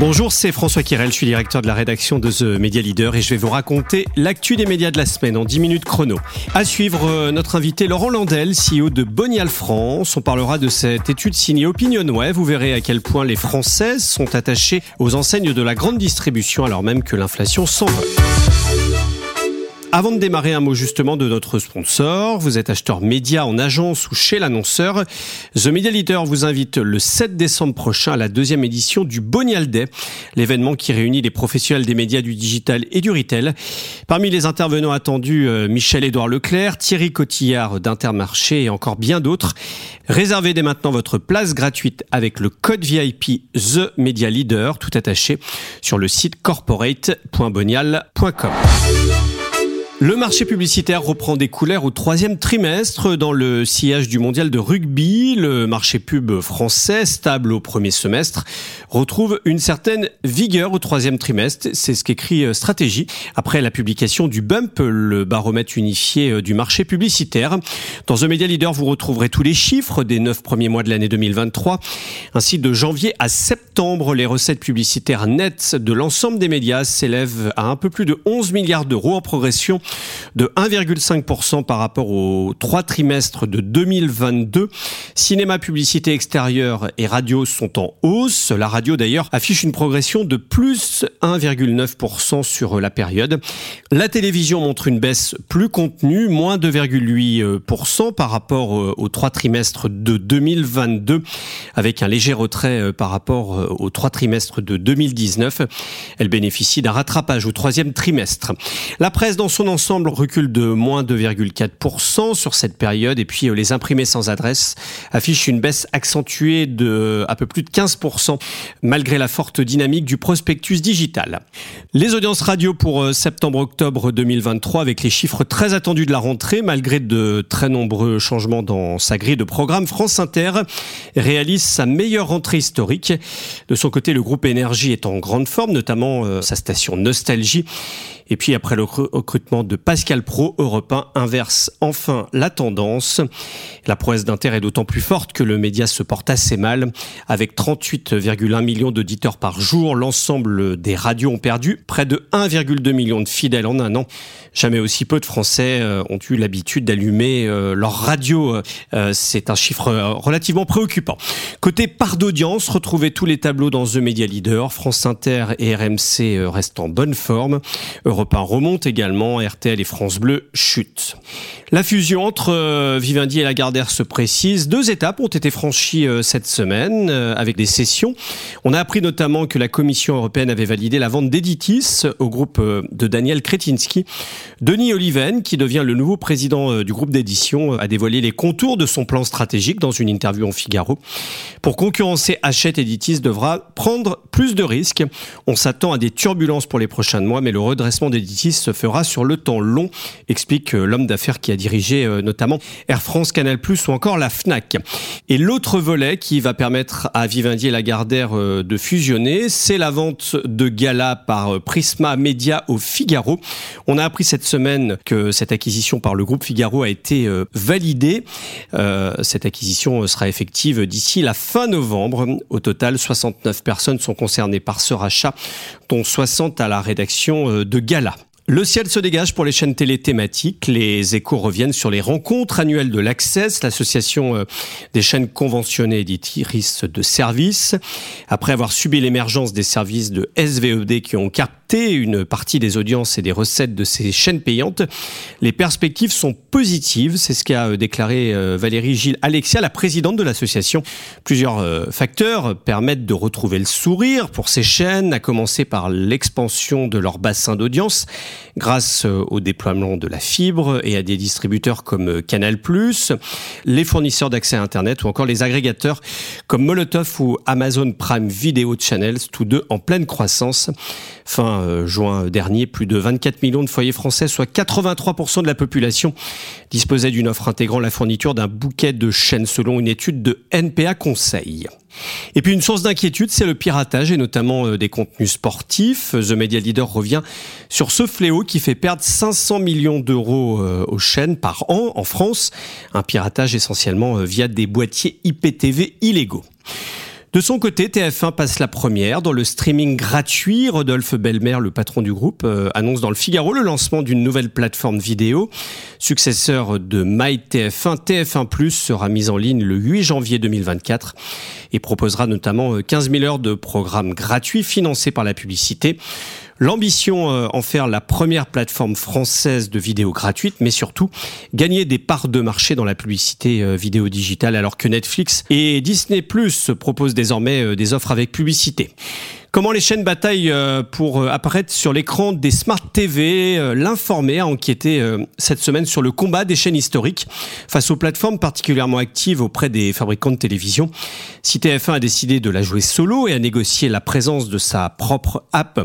Bonjour, c'est François Kirel, je suis directeur de la rédaction de The Media Leader et je vais vous raconter l'actu des médias de la semaine en 10 minutes chrono. À suivre, euh, notre invité Laurent Landel, CEO de Bonial France. On parlera de cette étude signée Opinionway. Vous verrez à quel point les Françaises sont attachées aux enseignes de la grande distribution alors même que l'inflation s'envole. Avant de démarrer, un mot justement de notre sponsor. Vous êtes acheteur média en agence ou chez l'annonceur. The Media Leader vous invite le 7 décembre prochain à la deuxième édition du Bonial Day, l'événement qui réunit les professionnels des médias du digital et du retail. Parmi les intervenants attendus, euh, Michel-Édouard Leclerc, Thierry Cotillard d'Intermarché et encore bien d'autres. Réservez dès maintenant votre place gratuite avec le code VIP The Media Leader, tout attaché, sur le site corporate.bonial.com. Le marché publicitaire reprend des couleurs au troisième trimestre dans le sillage du mondial de rugby. Le marché pub français, stable au premier semestre, retrouve une certaine vigueur au troisième trimestre. C'est ce qu'écrit euh, Stratégie après la publication du BUMP, le baromètre unifié euh, du marché publicitaire. Dans The Media Leader, vous retrouverez tous les chiffres des neuf premiers mois de l'année 2023. Ainsi, de janvier à septembre, les recettes publicitaires nettes de l'ensemble des médias s'élèvent à un peu plus de 11 milliards d'euros en progression de 1,5% par rapport aux trois trimestres de 2022. Cinéma, publicité extérieure et radio sont en hausse. La radio d'ailleurs affiche une progression de plus 1,9% sur la période. La télévision montre une baisse plus contenue, moins 2,8% par rapport euh, aux trois trimestres de 2022, avec un léger retrait euh, par rapport euh, aux trois trimestres de 2019. Elle bénéficie d'un rattrapage au troisième trimestre. La presse dans son ensemble ensemble recule de moins 2,4% sur cette période et puis euh, les imprimés sans adresse affichent une baisse accentuée de à peu plus de 15% malgré la forte dynamique du prospectus digital. Les audiences radio pour euh, septembre-octobre 2023 avec les chiffres très attendus de la rentrée malgré de très nombreux changements dans sa grille de programme France Inter réalise sa meilleure rentrée historique. De son côté, le groupe Énergie est en grande forme, notamment euh, sa station Nostalgie et puis après le recrutement de Pascal Pro, Europe 1 inverse enfin la tendance. La prouesse d'Inter est d'autant plus forte que le média se porte assez mal. Avec 38,1 millions d'auditeurs par jour, l'ensemble des radios ont perdu près de 1,2 million de fidèles en un an. Jamais aussi peu de Français euh, ont eu l'habitude d'allumer euh, leur radio. Euh, c'est un chiffre relativement préoccupant. Côté part d'audience, retrouvez tous les tableaux dans The Media Leader. France Inter et RMC restent en bonne forme. Europe 1 remonte également, RTL et France Bleu chutent. La fusion entre euh, Vivendi et Lagardère se précise. Deux étapes ont été franchies euh, cette semaine euh, avec des sessions. On a appris notamment que la Commission européenne avait validé la vente d'Editis au groupe de Daniel Kretinsky. Denis Oliven, qui devient le nouveau président du groupe d'édition, a dévoilé les contours de son plan stratégique dans une interview en Figaro. Pour concurrencer Hachette, Editis devra prendre plus de risques. On s'attend à des turbulences pour les prochains mois, mais le redressement d'Editis se fera sur le temps long, explique euh, l'homme d'affaires qui a dirigé euh, notamment Air France, Canal+, ou encore la FNAC. Et l'autre volet qui va permettre à Vivendi et Lagardère euh, de fusionner, c'est la vente de Gala par Prisma Media au Figaro. On a appris cette semaine que cette acquisition par le groupe Figaro a été validée. cette acquisition sera effective d'ici la fin novembre. Au total, 69 personnes sont concernées par ce rachat, dont 60 à la rédaction de Gala. Le ciel se dégage pour les chaînes télé thématiques. Les échos reviennent sur les rencontres annuelles de l'Access, l'association euh, des chaînes conventionnées éditrices de services. Après avoir subi l'émergence des services de SVED qui ont une partie des audiences et des recettes de ces chaînes payantes, les perspectives sont positives. C'est ce qu'a euh, déclaré euh, Valérie Gilles Alexia, la présidente de l'association. Plusieurs facteurs permettent de retrouver le sourire pour ces chaînes, à commencer par l'expansion de leur bassin d'audience grâce euh, au déploiement de la fibre et à des distributeurs comme euh, Canal+, les fournisseurs d'accès à Internet ou encore les agrégateurs comme Molotov ou Amazon Prime Video Channels, tous deux en pleine croissance. Fin euh, juin dernier, plus de 24 millions de foyers français, soit 83% de la population, disposaient d'une offre intégrant la fourniture d'un bouquet de chaînes selon une étude de NPA Conseil. Et puis une source d'inquiétude, c'est le piratage et notamment euh, des contenus sportifs. The Media Leader revient sur ce fléau qui fait perdre 500 millions d'euros euh, aux chaînes par an en France. Un piratage essentiellement via des boîtiers IPTV illégaux. De son côté, TF1 passe la première dans le streaming gratuit. Rodolphe Belmer, le patron du groupe, euh, annonce dans le Figaro le lancement d'une nouvelle plateforme vidéo. Successeur de MyTF1, TF1 sera mise en ligne le 8 janvier 2024 et proposera notamment 15 euh, 000 heures de programmes gratuits financés par la publicité. L'ambition, euh, en faire la première plateforme française de vidéo gratuite, mais surtout gagner des parts de marché dans la publicité euh, vidéo digitale, alors que Netflix et Disney Plus proposent désormais euh, des offres avec publicité. Comment les chaînes bataillent euh, pour euh, apparaître sur l'écran des Smart TV euh, L'informé a enquêté cette semaine sur le combat des chaînes historiques face aux plateformes particulièrement actives auprès des fabricants de télévision. Si TF1 a décidé de la jouer solo et a négocié la présence de sa propre app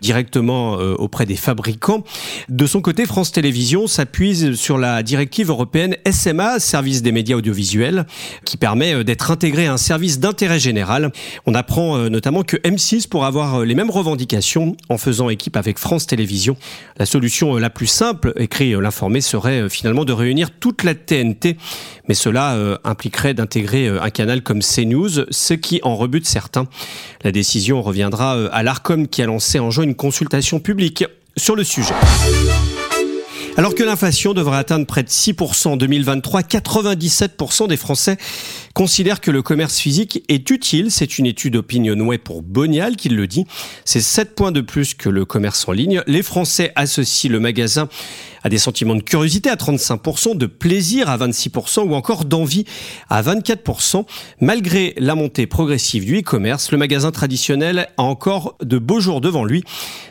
directement auprès des fabricants, de son côté, France Télévisions s'appuie sur la directive européenne SMA, service des médias audiovisuels, qui permet d'être intégré à un service d'intérêt général. On apprend notamment que M6 pour avoir euh, les mêmes revendications en faisant équipe avec France Télévisions. La solution euh, la plus simple, écrit euh, l'informé, serait finalement de réunir toute la TNT, mais cela impliquerait d'intégrer un canal comme CNews, ce qui en rebute certains. La décision reviendra à l'ARCOM qui a lancé en juin une consultation publique sur le sujet. Alors que l'inflation devrait atteindre près de 6% en 2023, 97% des Français considèrent que le commerce physique est utile. C'est une étude Opinionway pour Bonial qui le dit. C'est 7 points de plus que le commerce en ligne. Les Français associent le magasin à des sentiments de curiosité à 35%, de plaisir à 26% ou encore d'envie à 24%. Malgré la montée progressive du e-commerce, le magasin traditionnel a encore de beaux jours devant lui.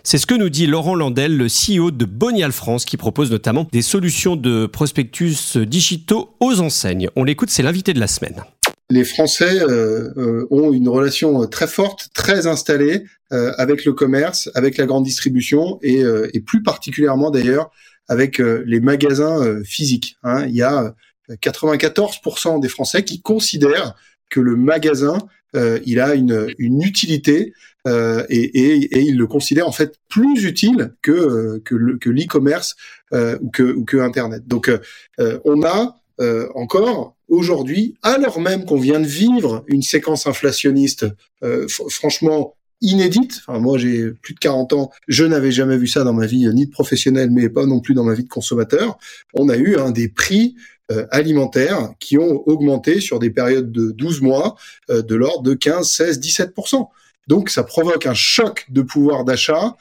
C'est ce que nous dit Laurent Landel, le CEO de Bonial France, qui propose notamment des solutions de prospectus digitaux aux enseignes. On l'écoute, c'est l'invité de la semaine les Français euh, euh, ont une relation très forte, très installée euh, avec le commerce, avec la grande distribution et, et plus particulièrement d'ailleurs avec les magasins physiques. Hein. Il y a 94% des Français qui considèrent que le magasin il a une, une utilité et, et, et ils le considèrent en fait plus utile que que l'e-commerce ou que ou que Internet. Donc on a encore aujourd'hui, alors même qu'on vient de vivre une séquence inflationniste euh, franchement inédite. Enfin, moi, j'ai plus de 40 ans, je n'avais jamais vu ça dans ma vie, ni de professionnel, mais pas non plus dans ma vie de consommateur. On a eu un des prix euh, alimentaires qui ont augmenté sur des périodes de 12 mois euh, de l'ordre de 15, 16, 17% Donc, ça provoque un choc de pouvoir d'achat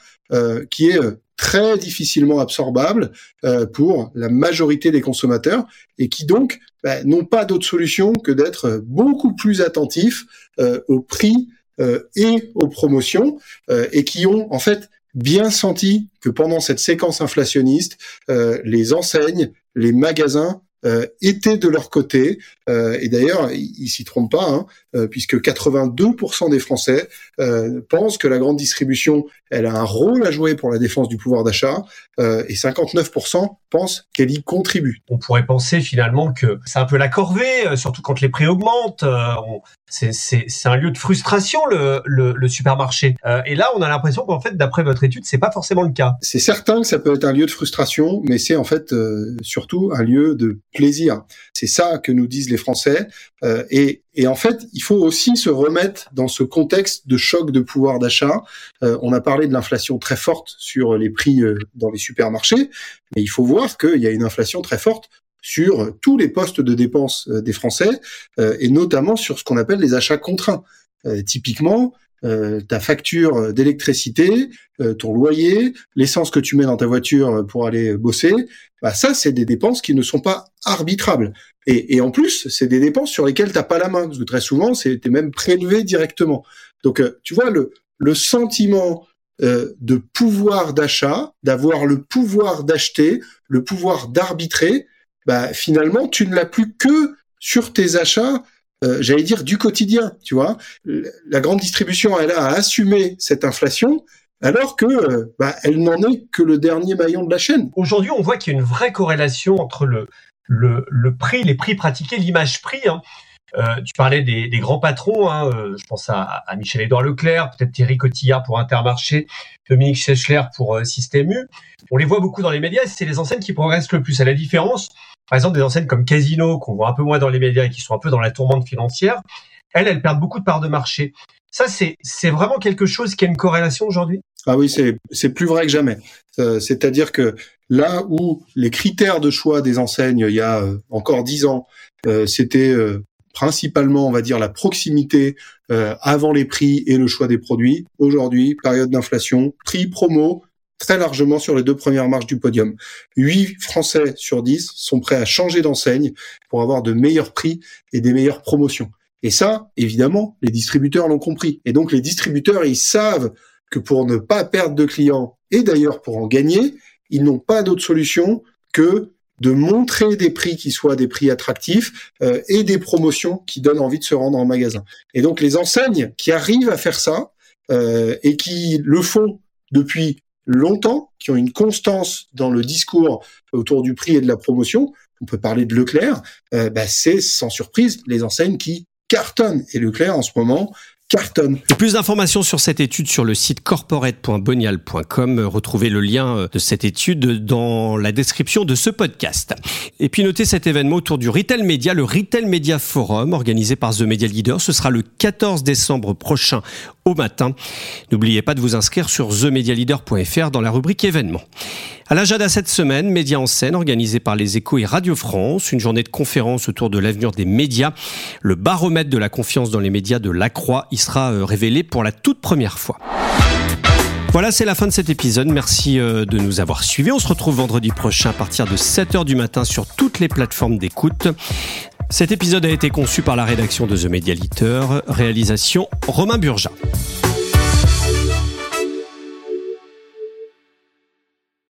qui est très difficilement absorbable euh, pour la majorité des consommateurs et qui donc bah, n'ont pas d'autre solution que d'être beaucoup plus attentifs euh, au prix euh, et aux promotions et qui ont en fait bien senti que pendant cette séquence inflationniste, les enseignes, les magasins euh, étaient de leur côté. Euh, et d'ailleurs, ils, s'y trompent pas, hein, euh, puisque 82% des Français pensent que la grande distribution, elle a un rôle à jouer pour la défense du pouvoir d'achat, et 59% pensent qu'elle y contribue. On pourrait penser finalement que c'est un peu la corvée, surtout quand les prix augmentent. c'est un lieu de frustration le, le, le supermarché. et là, on a l'impression qu'en fait, d'après votre étude, c'est pas forcément le cas. C'est certain que ça peut être un lieu de frustration, mais c'est en fait surtout un lieu de plaisir. C'est ça que nous disent les Français. Euh, et, en fait, il faut aussi se remettre dans ce contexte de choc de pouvoir d'achat. Euh, on a parlé de l'inflation très forte sur les prix euh, dans les supermarchés, mais il faut voir qu'il y a une inflation très forte sur tous les postes de dépenses des Français, et notamment sur ce qu'on appelle les achats contraints. typiquement, euh, ta facture d'électricité, euh, ton loyer, l'essence que tu mets dans ta voiture pour aller bosser, bah ça, c'est des dépenses qui ne sont pas arbitrables. Et, en plus, c'est des dépenses sur lesquelles t'as pas la main, parce que très souvent, c'est même prélevé directement. Donc, euh, tu vois, le sentiment de pouvoir d'achat, d'avoir le pouvoir d'acheter, le pouvoir d'arbitrer, bah, finalement, tu ne l'as plus que sur tes achats euh, j'allais dire, du quotidien, tu vois. La grande distribution, elle a assumé cette inflation, alors que euh, bah, elle n'en est que le dernier maillon de la chaîne. Aujourd'hui, on voit qu'il y a une vraie corrélation entre le, le, le prix, les prix pratiqués, l'image prix. Hein. Euh, tu parlais des, grands patrons, hein, euh, je pense à, Michel-Édouard Leclerc, peut-être Thierry Cotillard pour Intermarché, Dominique Schechler pour euh, Système U. On les voit beaucoup dans les médias, c'est les enseignes qui progressent le plus. À la différence, par exemple, des enseignes comme Casino, qu'on voit un peu moins dans les médias et qui sont un peu dans la tourmente financière, elles, elles perdent beaucoup de parts de marché. Ça, c'est, vraiment quelque chose qui a une corrélation aujourd'hui? Ah oui, c'est, plus vrai que jamais. C'est-à-dire que là où les critères de choix des enseignes, il y a encore dix ans, c'était principalement, on va dire, la proximité avant les prix et le choix des produits. Aujourd'hui, période d'inflation, prix promo, très largement sur les deux premières marches du podium. Huit Français sur 10 sont prêts à changer d'enseigne pour avoir de meilleurs prix et des meilleures promotions. Et ça, évidemment, les distributeurs l'ont compris. Et donc les distributeurs, ils savent que pour ne pas perdre de clients, et d'ailleurs pour en gagner, ils n'ont pas d'autre solution que de montrer des prix qui soient des prix attractifs euh, et des promotions qui donnent envie de se rendre en magasin. Et donc les enseignes qui arrivent à faire ça euh, et qui le font depuis longtemps, qui ont une constance dans le discours autour du prix et de la promotion, on peut parler de Leclerc, euh, bah, c'est sans surprise les enseignes qui cartonnent. Et Leclerc en ce moment cartonne. plus d'informations sur cette étude sur le site corporate.bonial.com. Retrouvez le lien euh, de cette étude dans la description de ce podcast. Et puis notez cet événement autour du Retail Media, le Retail Media Forum organisé par The Media Leader. Ce sera le 14 décembre prochain au matin. N'oubliez pas de vous inscrire sur themedialeader.fr dans la rubrique événements. À l'agenda cette semaine, Média en scène organisé par les Échos et Radio France, une journée de conférence autour de l'avenir des médias. Le baromètre de la confiance dans les médias de La Croix y sera euh, révélé pour la toute première fois. Voilà, c'est la fin de cet épisode. Merci euh, de nous avoir suivis. On se retrouve vendredi prochain à partir de 7h du matin sur toutes les plateformes d'écoute. Cet épisode a été conçu par la rédaction de The Media Réalisation Romain Burja.